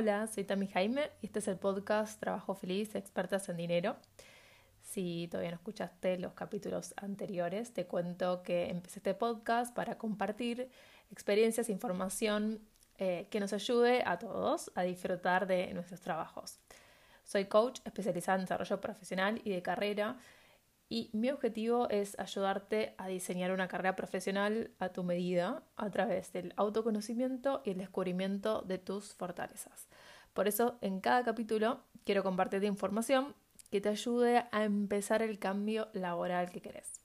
Hola, soy Tami Jaime y este es el podcast Trabajo Feliz, Expertas en Dinero. Si todavía no escuchaste los capítulos anteriores, te cuento que empecé este podcast para compartir experiencias e información eh, que nos ayude a todos a disfrutar de nuestros trabajos. Soy coach especializada en desarrollo profesional y de carrera y mi objetivo es ayudarte a diseñar una carrera profesional a tu medida a través del autoconocimiento y el descubrimiento de tus fortalezas. Por eso, en cada capítulo quiero compartirte información que te ayude a empezar el cambio laboral que querés.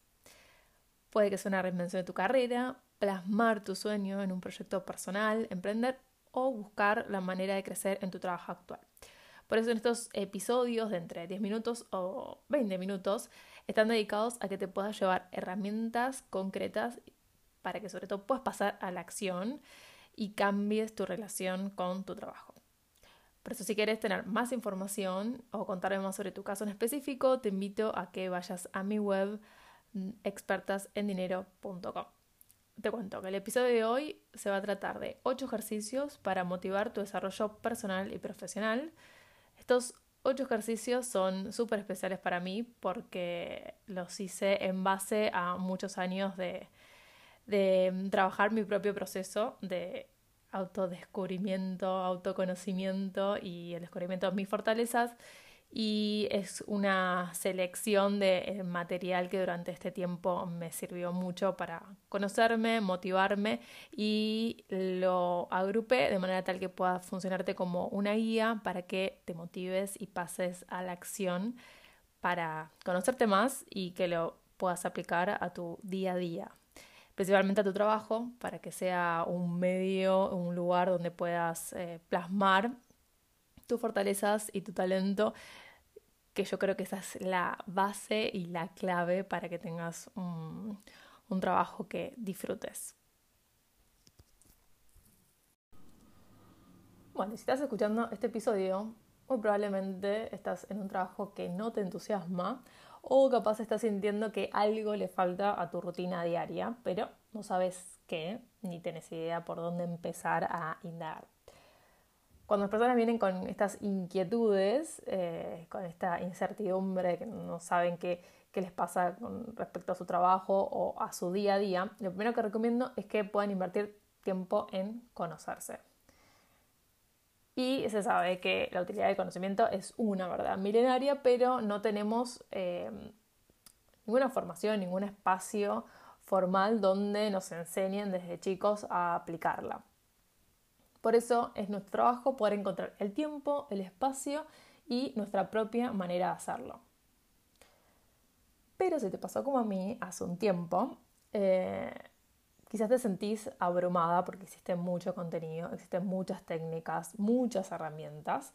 Puede que sea una reinvención de tu carrera, plasmar tu sueño en un proyecto personal, emprender o buscar la manera de crecer en tu trabajo actual. Por eso en estos episodios de entre 10 minutos o 20 minutos están dedicados a que te puedas llevar herramientas concretas para que sobre todo puedas pasar a la acción y cambies tu relación con tu trabajo. Por eso si quieres tener más información o contarme más sobre tu caso en específico, te invito a que vayas a mi web mm, expertasendinero.com. Te cuento que el episodio de hoy se va a tratar de 8 ejercicios para motivar tu desarrollo personal y profesional. Estos ocho ejercicios son súper especiales para mí porque los hice en base a muchos años de, trabajar mi propio proceso de autodescubrimiento, autoconocimiento y el descubrimiento de mis fortalezas y es una selección de eh, material que durante este tiempo me sirvió mucho para conocerme, motivarme y lo agrupé de manera tal que pueda funcionarte como una guía para que te motives y pases a la acción para conocerte más y que lo puedas aplicar a tu día a día. Principalmente a tu trabajo, para que sea un medio, un lugar donde puedas eh, plasmar fortalezas y tu talento que yo creo que esa es la base y la clave para que tengas un, trabajo que disfrutes. Bueno, si estás escuchando este episodio, muy probablemente estás en un trabajo que no te entusiasma o capaz estás sintiendo que algo le falta a tu rutina diaria, pero no sabes qué, ni tienes idea por dónde empezar a indagar cuando las personas vienen con estas inquietudes, eh, con esta incertidumbre, que no saben qué, les pasa con respecto a su trabajo o a su día a día, lo primero que recomiendo es que puedan invertir tiempo en conocerse. Y se sabe que la utilidad del conocimiento es una verdad milenaria, pero no tenemos eh, ninguna formación, ningún espacio formal donde nos enseñen desde chicos a aplicarla. Por eso es nuestro trabajo poder encontrar el tiempo, el espacio y nuestra propia manera de hacerlo. Pero si te pasó como a mí hace un tiempo, eh, quizás te sentís abrumada porque existe mucho contenido, existen muchas técnicas, muchas herramientas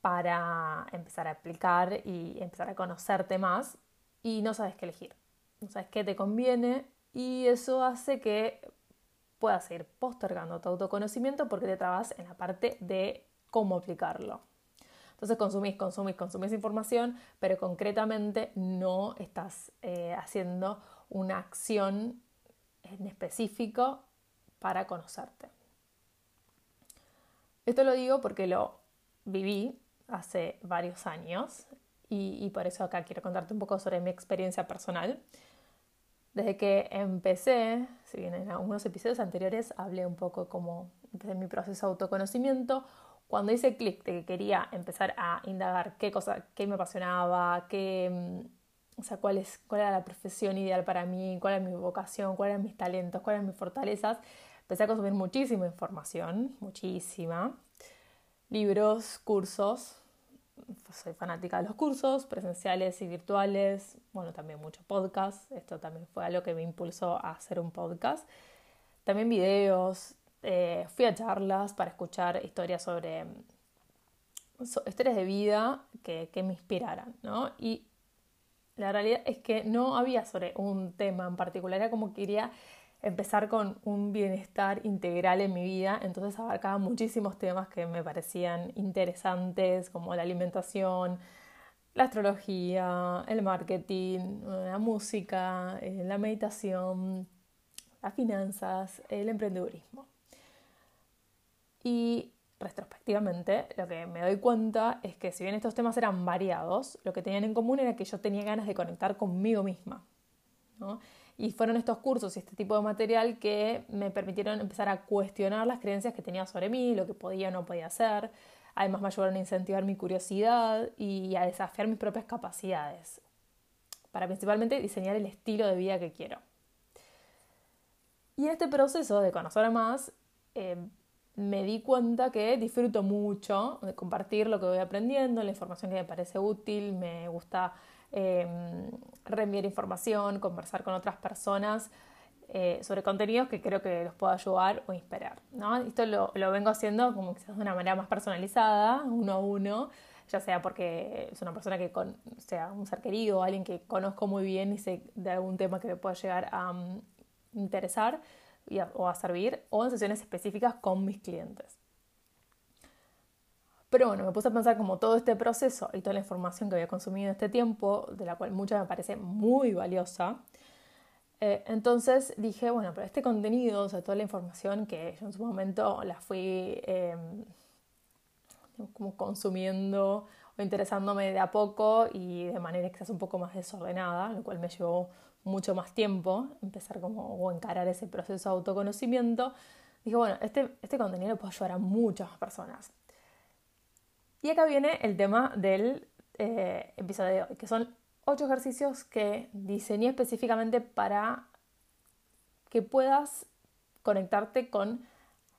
para empezar a aplicar y empezar a conocerte más y no sabes qué elegir, no sabes qué te conviene y eso hace que puedas ir postergando tu autoconocimiento porque te trabas en la parte de cómo aplicarlo. Entonces consumís, consumís, consumís información, pero concretamente no estás eh, haciendo una acción en específico para conocerte. Esto lo digo porque lo viví hace varios años y por eso acá quiero contarte un poco sobre mi experiencia personal. Desde que empecé, si bien en algunos episodios anteriores hablé un poco como de mi proceso de autoconocimiento, cuando hice clic de que quería empezar a indagar qué cosa, qué me apasionaba, qué, mm, o sea, cuál, es, cuál era la profesión ideal para mí, cuál era mi vocación, cuáles eran mis talentos, cuáles eran mis fortalezas, empecé a consumir muchísima información, muchísima, libros, cursos, soy fanática de los cursos presenciales y virtuales, bueno, también mucho podcast, esto también fue algo que me impulsó a hacer un podcast, también videos, eh, fui a charlas para escuchar historias sobre historias de vida que, que me inspiraran, ¿no? Y la realidad es que no había sobre un tema en particular, era como que quería empezar con un bienestar integral en mi vida, entonces abarcaba muchísimos temas que me parecían interesantes, como la alimentación, la astrología, el marketing, la música, eh, la meditación, las finanzas, el emprendedurismo. Y retrospectivamente, lo que me doy cuenta es que si bien estos temas eran variados, lo que tenían en común era que yo tenía ganas de conectar conmigo misma. Y fueron estos cursos y este tipo de material que me permitieron empezar a cuestionar las creencias que tenía sobre mí, lo que podía o no podía hacer. Además me ayudaron a incentivar mi curiosidad y a desafiar mis propias capacidades, para principalmente diseñar el estilo de vida que quiero. Y en este proceso de conocer más, eh, me di cuenta que disfruto mucho de compartir lo que voy aprendiendo, la información que me parece útil, me gusta eh, reenviar información, conversar con otras personas eh, sobre contenidos que creo que los puedo ayudar o inspirar. ¿no? Esto lo, vengo haciendo como quizás de una manera más personalizada, uno a uno, ya sea porque es una persona que con, sea un ser querido alguien que conozco muy bien y sé de algún tema que me pueda llegar a um, interesar o a servir, o en sesiones específicas con mis clientes. Pero bueno, me puse a pensar como todo este proceso y toda la información que había consumido en este tiempo, de la cual mucha me parece muy valiosa. Eh, entonces dije, bueno, pero este contenido, o sea, toda la información que yo en su momento la fui em, como consumiendo o interesándome de a poco y de manera quizás un poco más desordenada, lo cual me llevó mucho más tiempo, empezar como o encarar ese proceso de autoconocimiento, dije, bueno, este, este contenido puede ayudar a muchas personas. Y acá viene el tema del eh, episodio de hoy, que son ocho ejercicios que diseñé específicamente para que puedas conectarte con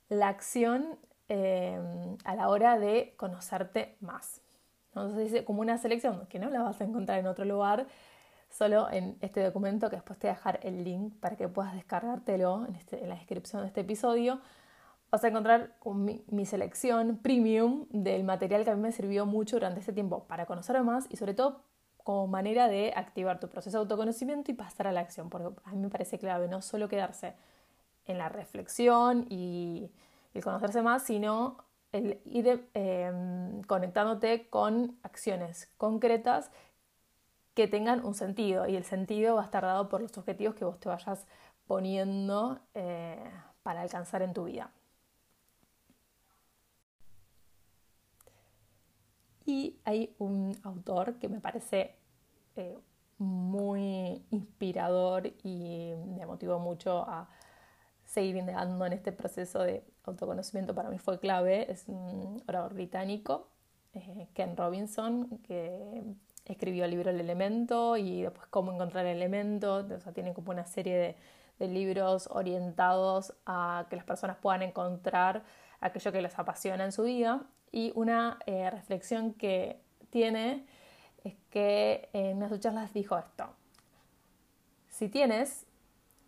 la acción eh, a la hora de conocerte más. Entonces dice como una selección que no la vas a encontrar en otro lugar, solo en este documento que después te voy a dejar el link para que puedas descargártelo en, este, en la descripción de este episodio. Vas a encontrar mi, selección premium del material que a mí me sirvió mucho durante este tiempo para conocer más y sobre todo como manera de activar tu proceso de autoconocimiento y pasar a la acción, porque a mí me parece clave no solo quedarse en la reflexión y el conocerse más, sino el ir eh, conectándote con acciones concretas que tengan un sentido y el sentido va a estar dado por los objetivos que vos te vayas poniendo eh, para alcanzar en tu vida. Y hay un autor que me parece eh, muy inspirador y me motivó mucho a seguir indagando en este proceso de autoconocimiento. Para mí fue clave, es un orador británico, eh, Ken Robinson, que escribió el libro El Elemento y después Cómo encontrar el elemento. O sea, tiene como una serie de, libros orientados a que las personas puedan encontrar aquello que les apasiona en su vida. Y una eh, reflexión que tiene es que en una de sus charlas dijo esto. Si tienes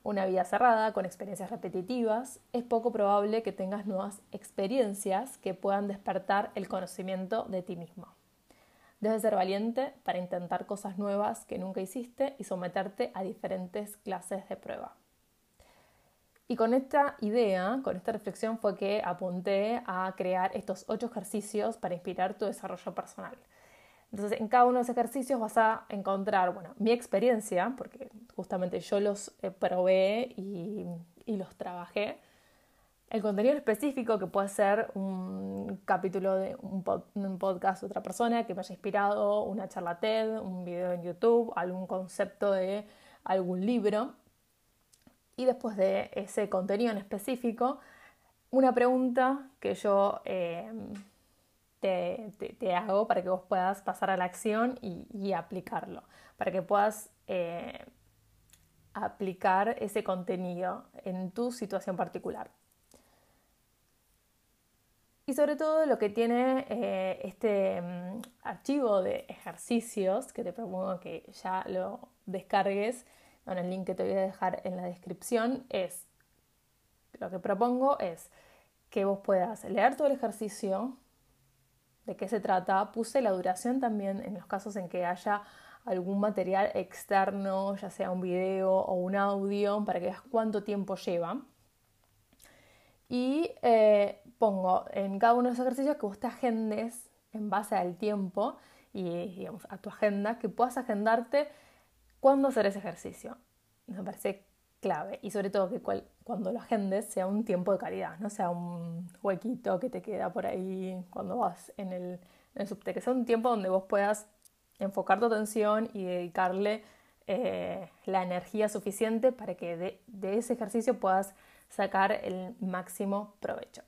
una vida cerrada con experiencias repetitivas, es poco probable que tengas nuevas experiencias que puedan despertar el conocimiento de ti mismo. Debes ser valiente para intentar cosas nuevas que nunca hiciste y someterte a diferentes clases de prueba. Y con esta idea, con esta reflexión fue que apunté a crear estos ocho ejercicios para inspirar tu desarrollo personal. Entonces, en cada uno de los ejercicios vas a encontrar, bueno, mi experiencia, porque justamente yo los eh, probé y, y los trabajé, el contenido específico que puede ser un capítulo de un, podcast de otra persona que me haya inspirado, una charla TED, un video en YouTube, algún concepto de algún libro. Y después de ese contenido en específico, una pregunta que yo em, te, hago para que vos puedas pasar a la acción y, aplicarlo, para que puedas eh, aplicar ese contenido en tu situación particular. Y sobre todo lo que tiene eh, este mm, archivo de ejercicios, que te propongo que ya lo descargues con el link que te voy a dejar en la descripción, es, lo que propongo es que vos puedas leer todo el ejercicio, de qué se trata, puse la duración también en los casos en que haya algún material externo, ya sea un video o un audio, para que veas cuánto tiempo lleva. Y eh, pongo en cada uno de los ejercicios que vos te agendes en base al tiempo y a tu agenda, que puedas agendarte cuándo hacer ese ejercicio. Me parece clave y sobre todo que cuando lo agendes sea un tiempo de calidad, no sea un huequito que te queda por ahí cuando vas en el, en subte, que sea un tiempo donde vos puedas enfocar tu atención y dedicarle eh, la energía suficiente para que de, de ese ejercicio puedas sacar el máximo provecho.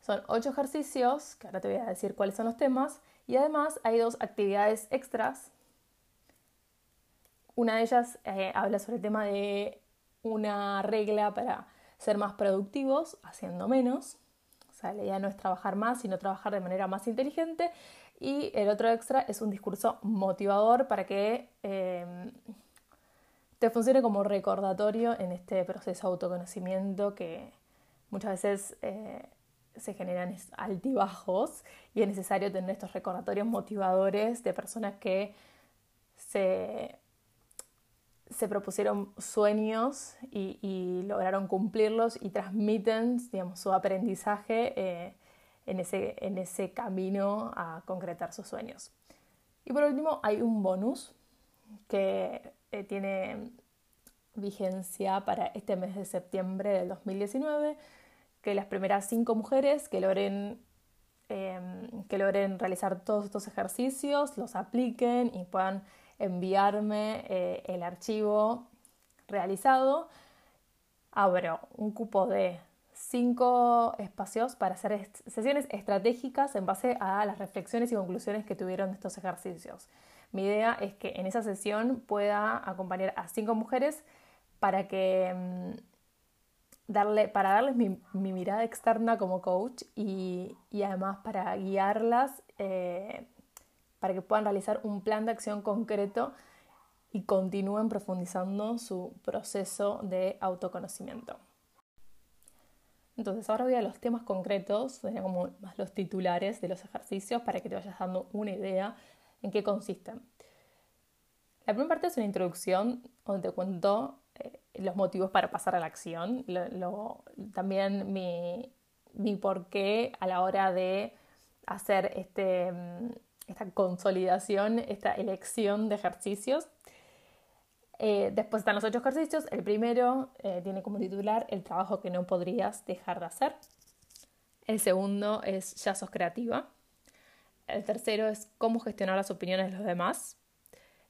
Son ocho ejercicios, que ahora te voy a decir cuáles son los temas, y además hay dos actividades extras. Una de ellas eh, habla sobre el tema de una regla para ser más productivos haciendo menos. O sea, la idea no es trabajar más, sino trabajar de manera más inteligente. Y el otro extra es un discurso motivador para que em, te funcione como recordatorio en este proceso de autoconocimiento que muchas veces eh, se generan altibajos y es necesario tener estos recordatorios motivadores de personas que se, se propusieron sueños y, lograron cumplirlos y transmiten digamos, su aprendizaje eh, en, ese, en ese camino a concretar sus sueños. Y por último hay un bonus que eh, tiene vigencia para este mes de septiembre del 2019 que las primeras cinco mujeres que logren, em, que logren realizar todos estos ejercicios los apliquen y puedan enviarme eh, el archivo realizado. Abro un cupo de cinco espacios para hacer sesiones estratégicas en base a las reflexiones y conclusiones que tuvieron estos ejercicios. Mi idea es que en esa sesión pueda acompañar a cinco mujeres para que em, darle, para darles mi, mirada externa como coach y, además para guiarlas eh, para que puedan realizar un plan de acción concreto y continúen profundizando su proceso de autoconocimiento. Entonces, ahora voy a los temas concretos, serían como más los titulares de los ejercicios para que te vayas dando una idea en qué consisten. La primera parte es una introducción donde te cuento los motivos para pasar a la acción, también mi, mi porqué a la hora de hacer este, esta consolidación, esta elección de ejercicios. Eh, después están los ocho ejercicios. El primero eh, tiene como titular el trabajo que no podrías dejar de hacer. El segundo es ya sos creativa. El tercero es cómo gestionar las opiniones de los demás.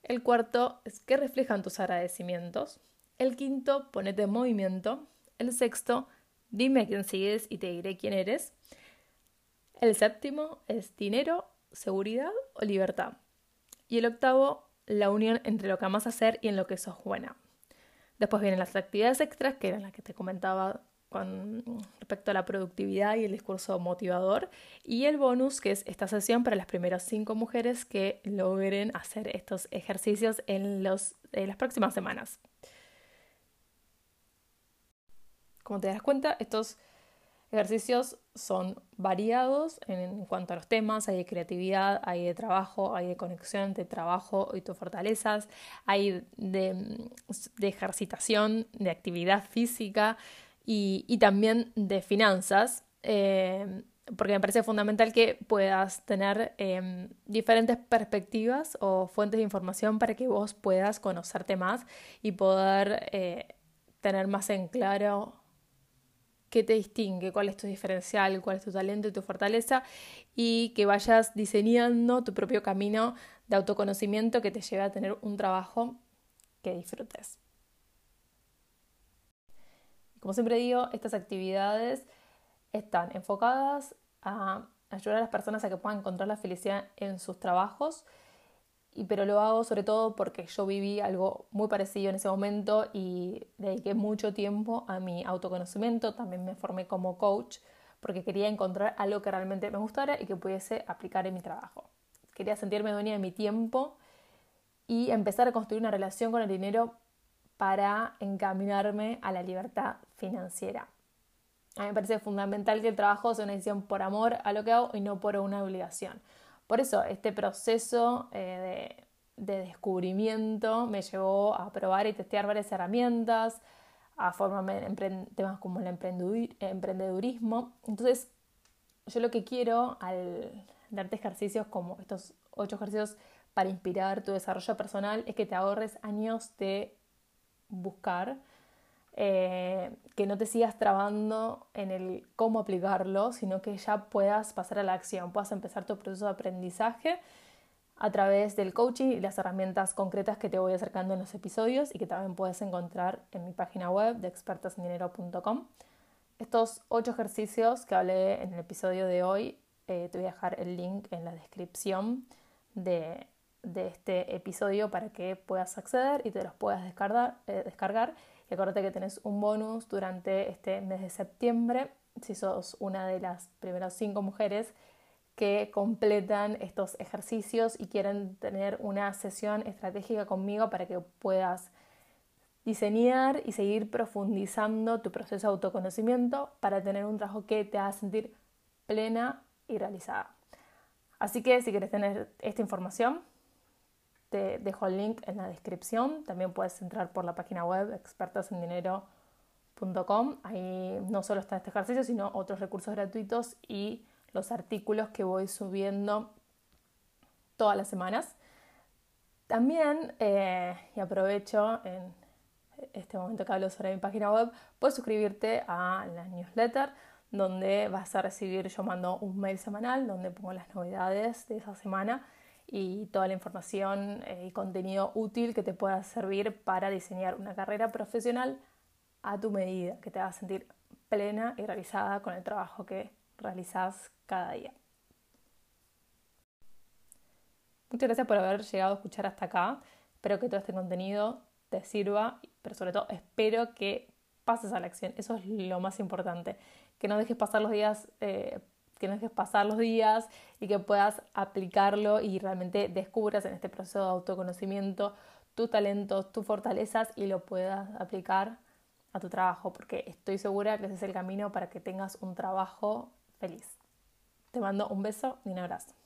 El cuarto es qué reflejan tus agradecimientos. El quinto, ponete en movimiento. El sexto, dime quién sigues y te diré quién eres. El séptimo es dinero, seguridad o libertad. Y el octavo, la unión entre lo que amas hacer y en lo que sos buena. Después vienen las actividades extras, que eran las que te comentaba con respecto a la productividad y el discurso motivador. Y el bonus, que es esta sesión para las primeras cinco mujeres que logren hacer estos ejercicios en, los, en las próximas semanas. Como te das cuenta, estos ejercicios son variados en, cuanto a los temas, hay de creatividad, hay de trabajo, hay de conexión de trabajo y tus fortalezas, hay de, ejercitación, de actividad física y, también de finanzas, eh, porque me parece fundamental que puedas tener em, diferentes perspectivas o fuentes de información para que vos puedas conocerte más y poder eh, tener más en claro qué te distingue, cuál es tu diferencial, cuál es tu talento y tu fortaleza y que vayas diseñando tu propio camino de autoconocimiento que te lleve a tener un trabajo que disfrutes. Como siempre digo, estas actividades están enfocadas a ayudar a las personas a que puedan encontrar la felicidad en sus trabajos y, pero lo hago sobre todo porque yo viví algo muy parecido en ese momento y dediqué mucho tiempo a mi autoconocimiento, también me formé como coach porque quería encontrar algo que realmente me gustara y que pudiese aplicar en mi trabajo. Quería sentirme dueña de mi tiempo y empezar a construir una relación con el dinero para encaminarme a la libertad financiera. A mí me parece fundamental que el trabajo sea una decisión por amor a lo que hago y no por una obligación. Por eso este proceso eh, de, descubrimiento me llevó a probar y testear varias herramientas, a formarme en temas como el emprendedurismo. Entonces, yo lo que quiero al darte ejercicios como estos ocho ejercicios para inspirar tu desarrollo personal es que te ahorres años de buscar, eh, que no te sigas trabando en el cómo aplicarlo, sino que ya puedas pasar a la acción, puedas empezar tu proceso de aprendizaje a través del coaching y las herramientas concretas que te voy acercando en los episodios y que también puedes encontrar en mi página web de expertasendinero.com. Estos ocho ejercicios que hablé en el episodio de hoy, eh, te voy a dejar el link en la descripción de, este episodio para que puedas acceder y te los puedas. Eh, descargar. Y acuérdate que tenés un bonus durante este mes de septiembre si sos una de las primeras cinco mujeres que completan estos ejercicios y quieren tener una sesión estratégica conmigo para que puedas diseñar y seguir profundizando tu proceso de autoconocimiento para tener un trabajo que te haga sentir plena y realizada. Así que si quieres tener esta información, te dejo el link en la descripción. También puedes entrar por la página web expertasendinero.com. Ahí no solo está este ejercicio, sino otros recursos gratuitos y los artículos que voy subiendo todas las semanas. También, eh, y aprovecho en este momento que hablo sobre mi página web, puedes suscribirte a la newsletter donde vas a recibir, yo mando un mail semanal donde pongo las novedades de esa semana y toda la información eh, y contenido útil que te pueda servir para diseñar una carrera profesional a tu medida, que te haga sentir plena y realizada con el trabajo que realizas cada día. Muchas gracias por haber llegado a escuchar hasta acá. Espero que todo este contenido te sirva, pero sobre todo espero que pases a la acción. Eso es lo más importante. Que no dejes pasar los días, eh, que no dejes pasar los días y que puedas aplicarlo y realmente descubras en este proceso de autoconocimiento tus talentos, tus fortalezas y lo puedas aplicar a tu trabajo, porque estoy segura que ese es el camino para que tengas un trabajo feliz. Te mando un beso y un abrazo.